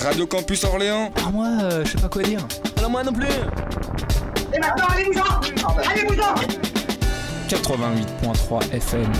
Radio Campus Orléans. Ah, moi, euh, je sais pas quoi dire. Alors moi non plus Et maintenant, allez-vous-en Allez-vous-en 88.3 FM.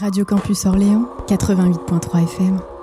Radio Campus Orléans, 88.3 FM.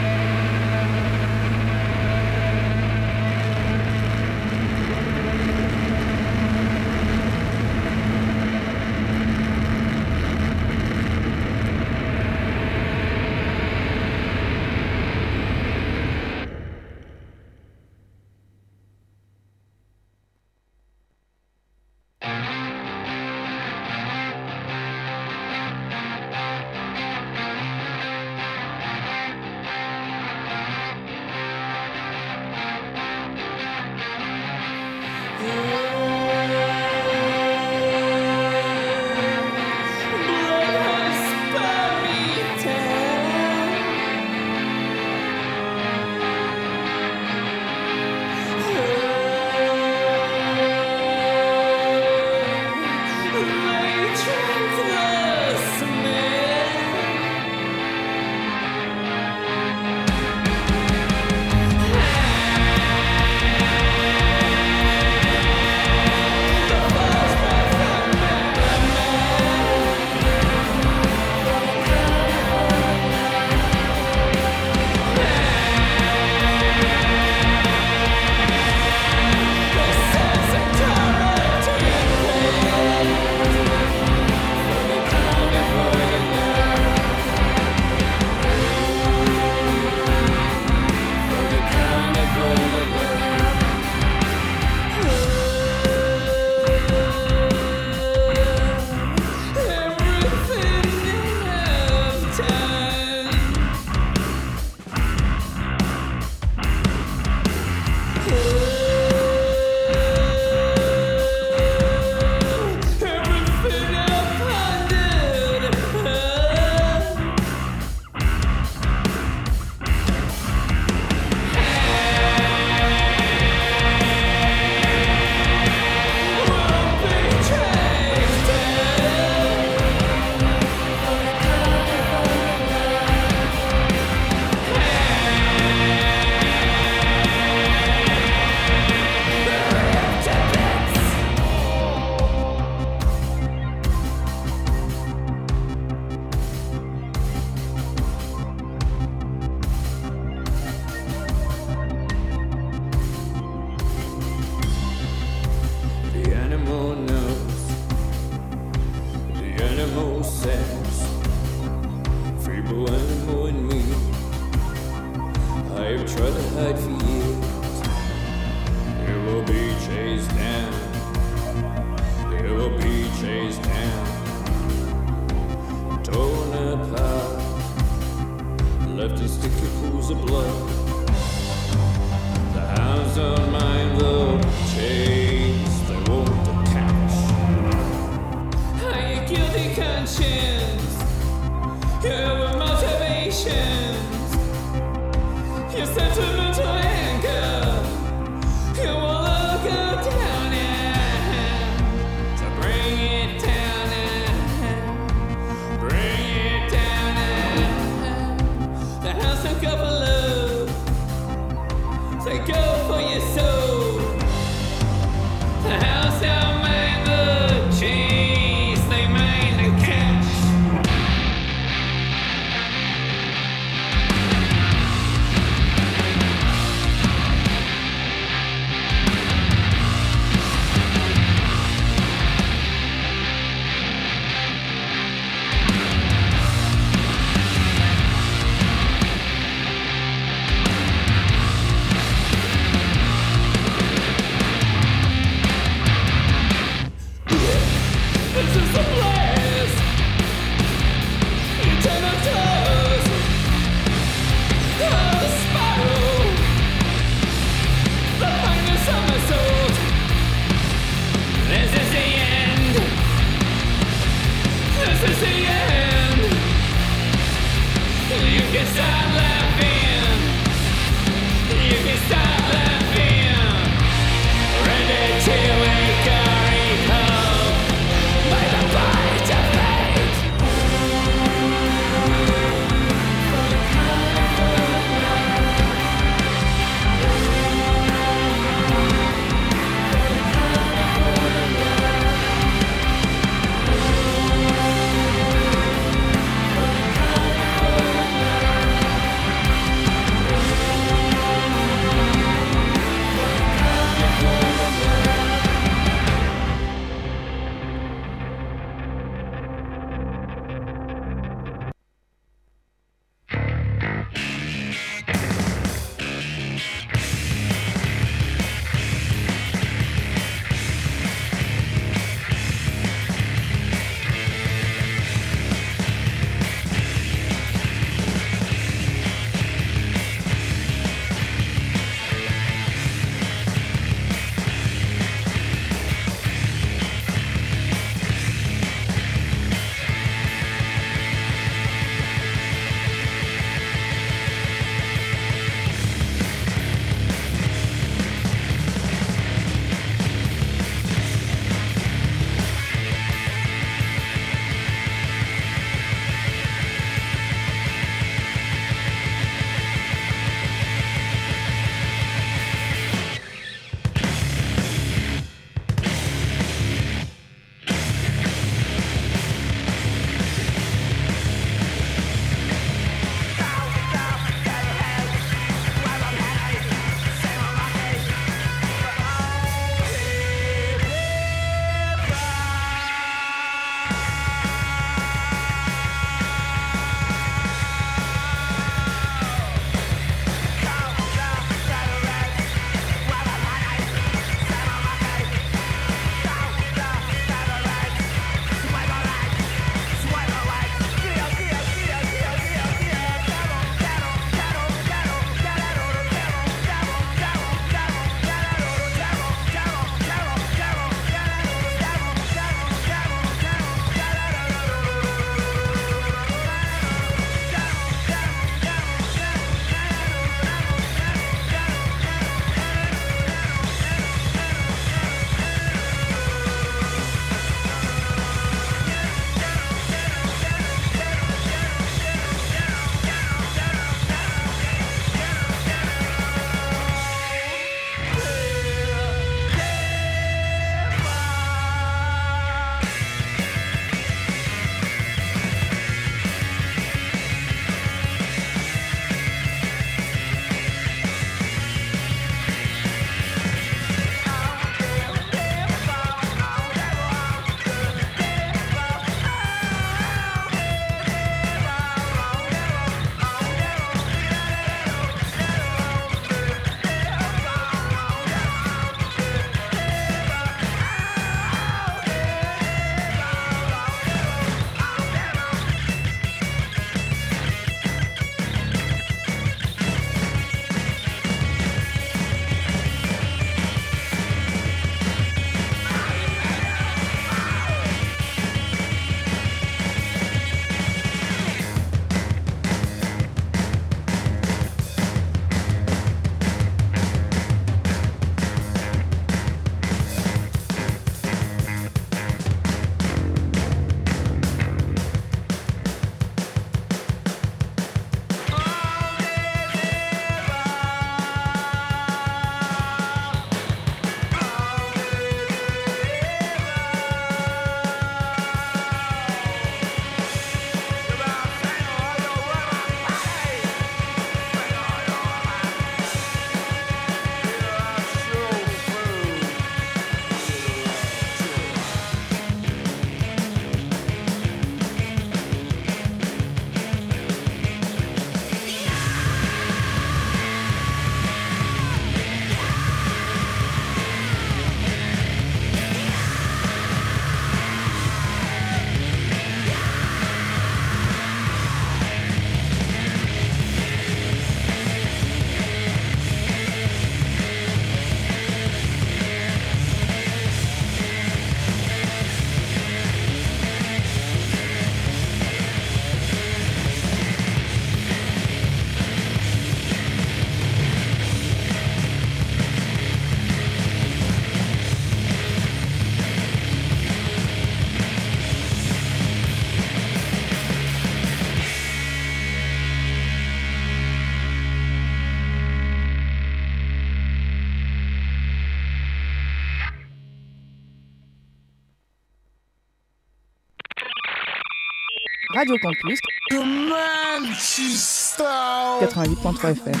Radio Campus 88.3 FM.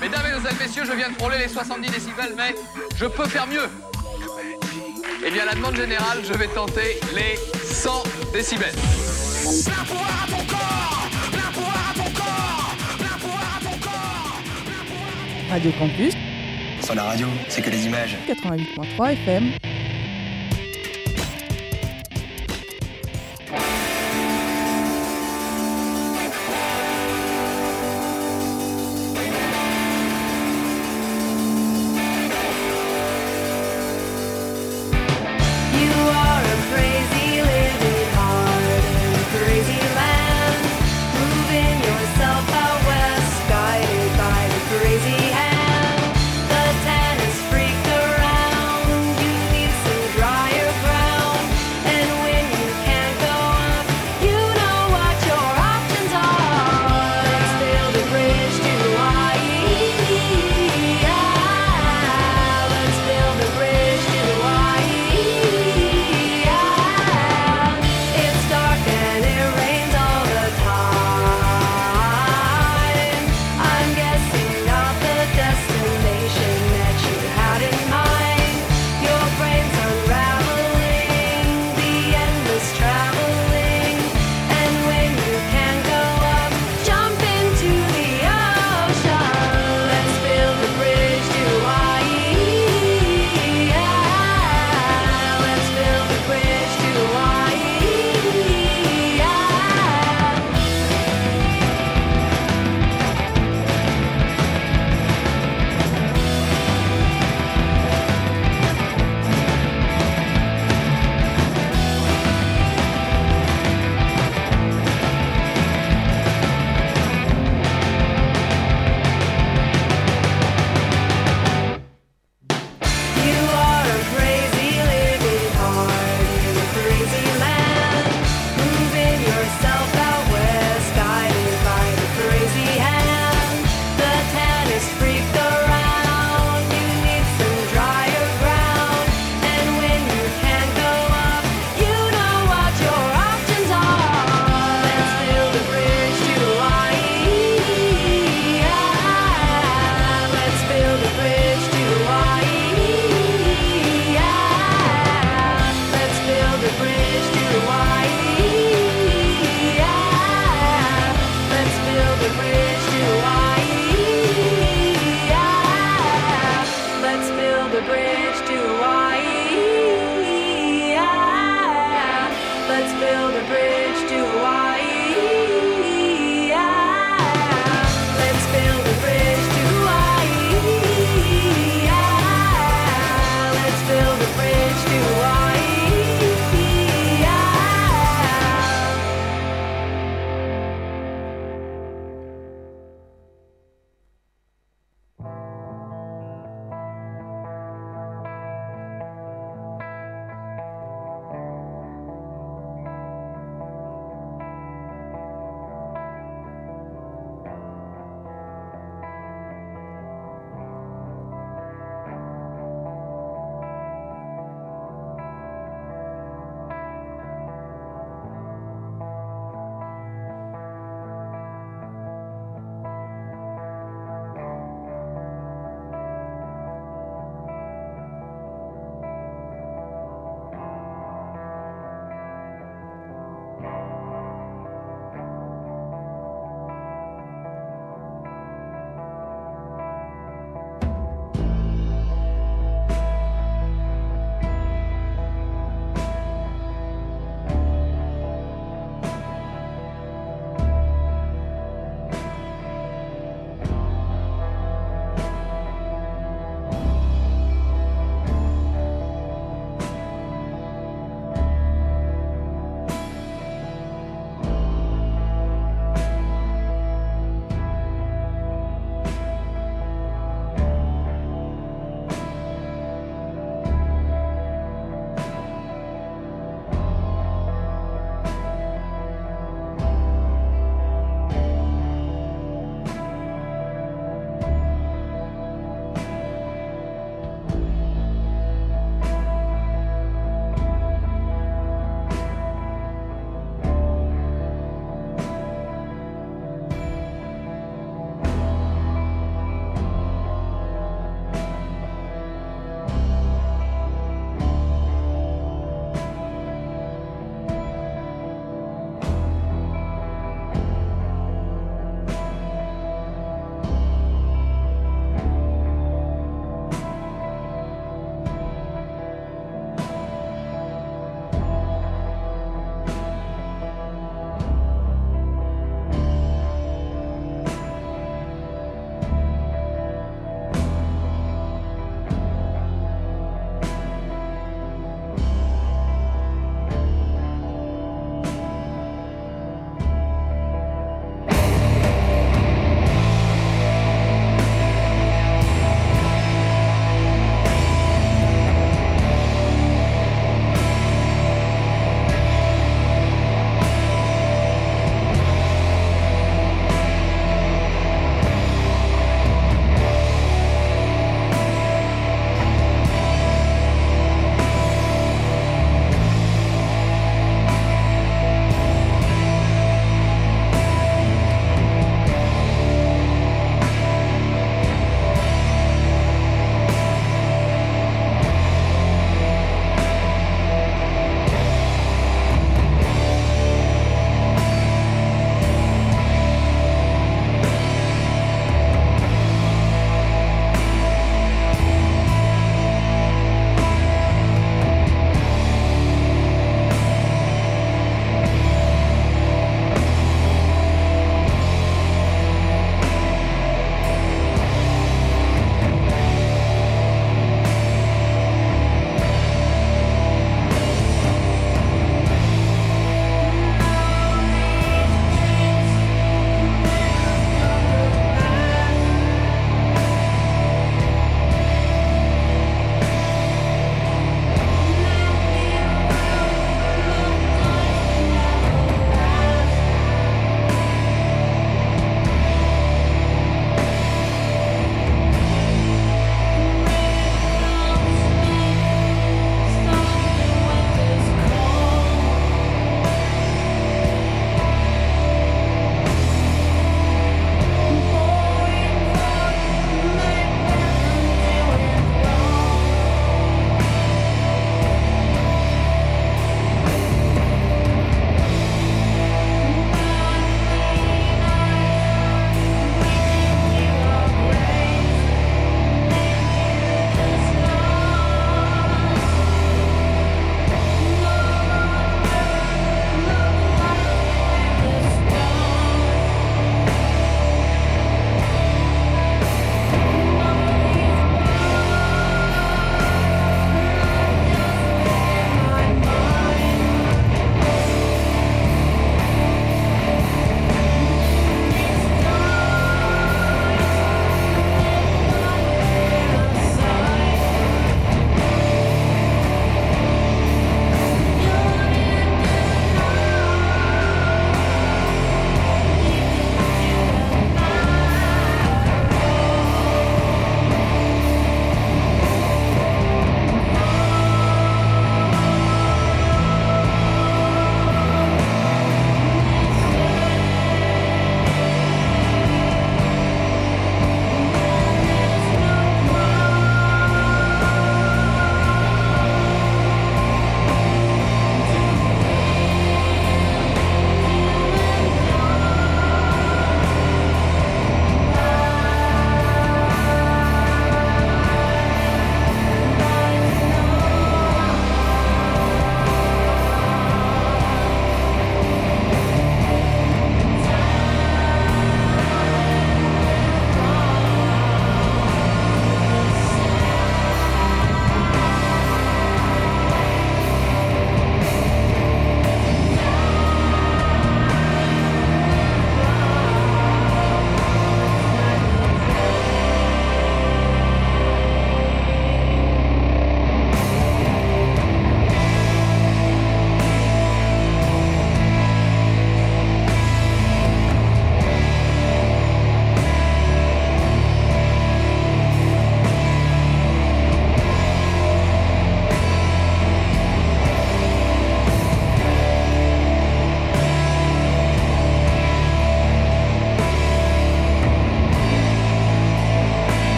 Mesdames et messieurs, je viens de frôler les 70 décibels, mais je peux faire mieux. Eh bien, à la demande générale, je vais tenter les 100 décibels. Radio Campus Sans la radio, c'est que les images. 88.3 FM.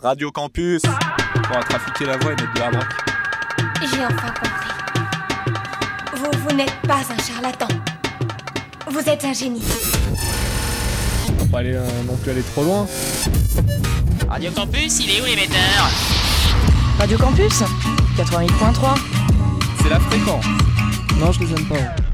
Radio Campus On va trafiquer la voix et mettre de la braque. J'ai enfin compris. Vous, vous n'êtes pas un charlatan. Vous êtes un génie. On va pas aller euh, non plus aller trop loin. Radio Campus, il est où l'émetteur? Radio Campus 88.3. C'est la fréquence. Non, je les aime pas.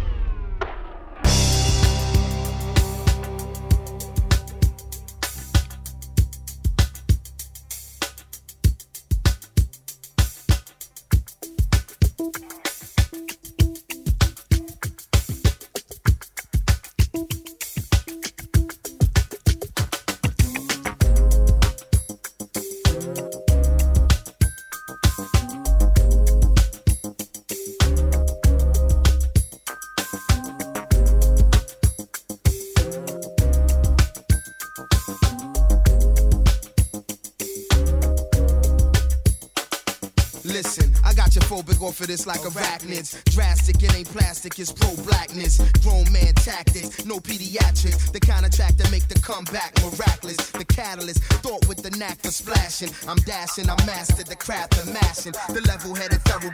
Plastic, it's pro blackness. Grown man tactics, no pediatrics. The kind of track that make the comeback miraculous. The catalyst, thought with the knack for splashing. I'm dashing, I mastered the craft of mashing. The level headed thoroughbred, the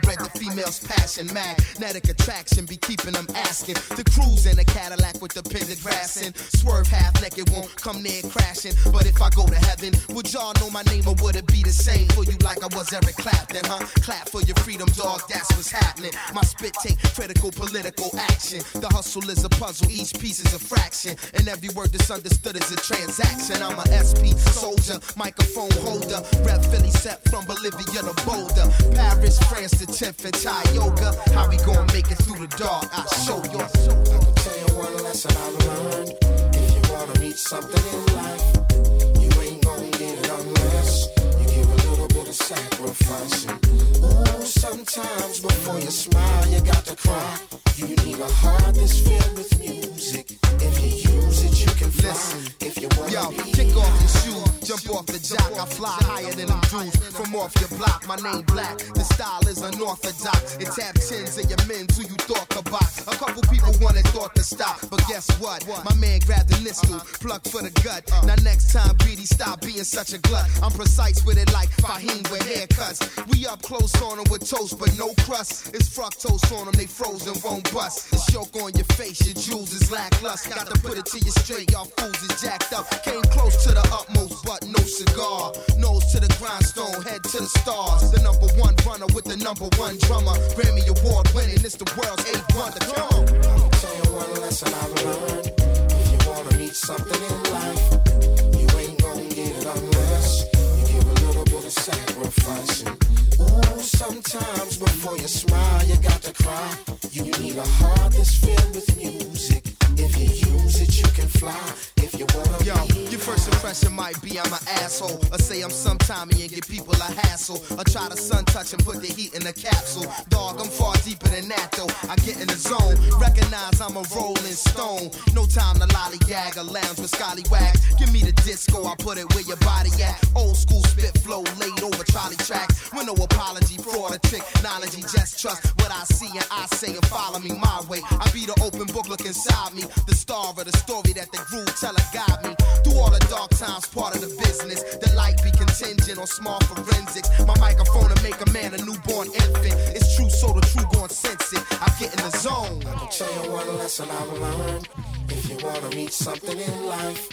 female's passion. Magnetic attraction be keeping them asking. The cruise in a Cadillac with the pendant grass in. Swerve half naked, won't come near crashing. But if I go to heaven, would y'all know my name or would it be the same for you like I was Eric Clapton, huh? Clap for your freedom, dog, that's what's happening. My spit take critical political action. The hustle is a puzzle, each piece is a fraction. And every word that's understood is a transaction. I'm a SP soldier, microphone holder. Rep Philly set from Bolivia to Boulder. Paris, France to 10th and Tioga. How we gonna make it through the dark? I'll show you. I can tell you one lesson I learned. If you wanna reach something in life, you ain't gonna get it unless you give a little bit of sacrificing. Ooh, sometimes before you smile, you got to cry. You need a heart that's filled with music. If you use it, you can fly. If you wanna Yo, kick off your shoes, jump off the jock. I fly higher than them dudes from off your block. My name black, the style is unorthodox. It tap tens of your men who you thought could box. A couple people wanted thought to stop, but guess what? My man grabbed the nistle, plucked for the gut. Now next time, greedy, stop being such a glut. I'm precise with it like Fahim with haircuts. We up close on them with toast, but no crust. It's fructose on them, they frozen, won't bust. The choke on your face, your jewels is lackluster. Got to put it to you straight, y'all fools is jacked up. Came close to the utmost, but no cigar. Nose to the grindstone, head to the stars. The number one runner with the number one drummer. Grammy Award winning, it's the world's eighth wonder. Come on. Tell you one lesson I've learned. If you wanna reach something in life, you ain't gonna get it unless you give a little bit of sacrificing. Ooh, sometimes before you smile, you got to cry. You need a heart that's filled with music. If you use it, you can fly. If you wanna Yo, your first impression might be I'm an asshole. Or say I'm some Tommy and give people a hassle. Or try to sun touch and put the heat in a capsule. Dog, I'm far deeper than that though. I get in the zone. Recognize I'm a rolling stone. No time to lollygag or lounge with scallywags. Give me the disco, I put it where your body at. Old school spit flow laid over trolley tracks. With no apology, fraud or technology. Just trust what I see and I say and follow me my way. I be the open book, look inside me. The star of the story that the groove teller guide me. Through all the dark times, part of the business. The light be contingent on small forensics. My microphone to make a man a newborn infant. It's true, so the true gon' sense it. I get in the zone. I can tell you one lesson I've learned. If you wanna reach something in life,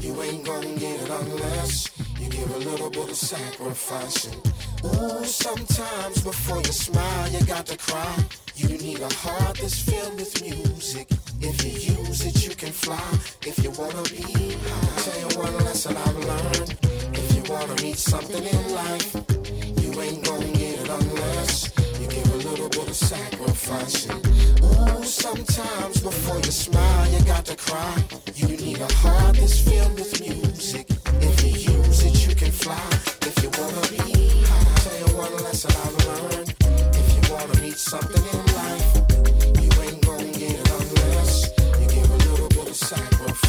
you ain't gonna get it unless you give a little bit of sacrificing. Ooh, sometimes before you smile, you got to cry. You need a heart that's filled with music. If you use it, you can fly. If you wanna be high, tell you one lesson I've learned. If you wanna meet something in life, you ain't gonna get it unless you give a little bit of sacrificing. Ooh, sometimes before you smile, you got to cry. You need a heart that's filled with music. If you use it, you can fly. If you wanna be high, tell you one lesson I've learned. If you wanna meet something in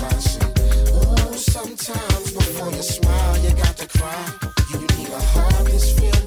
Oh, sometimes before you smile, you got to cry. You need a heart that's filled.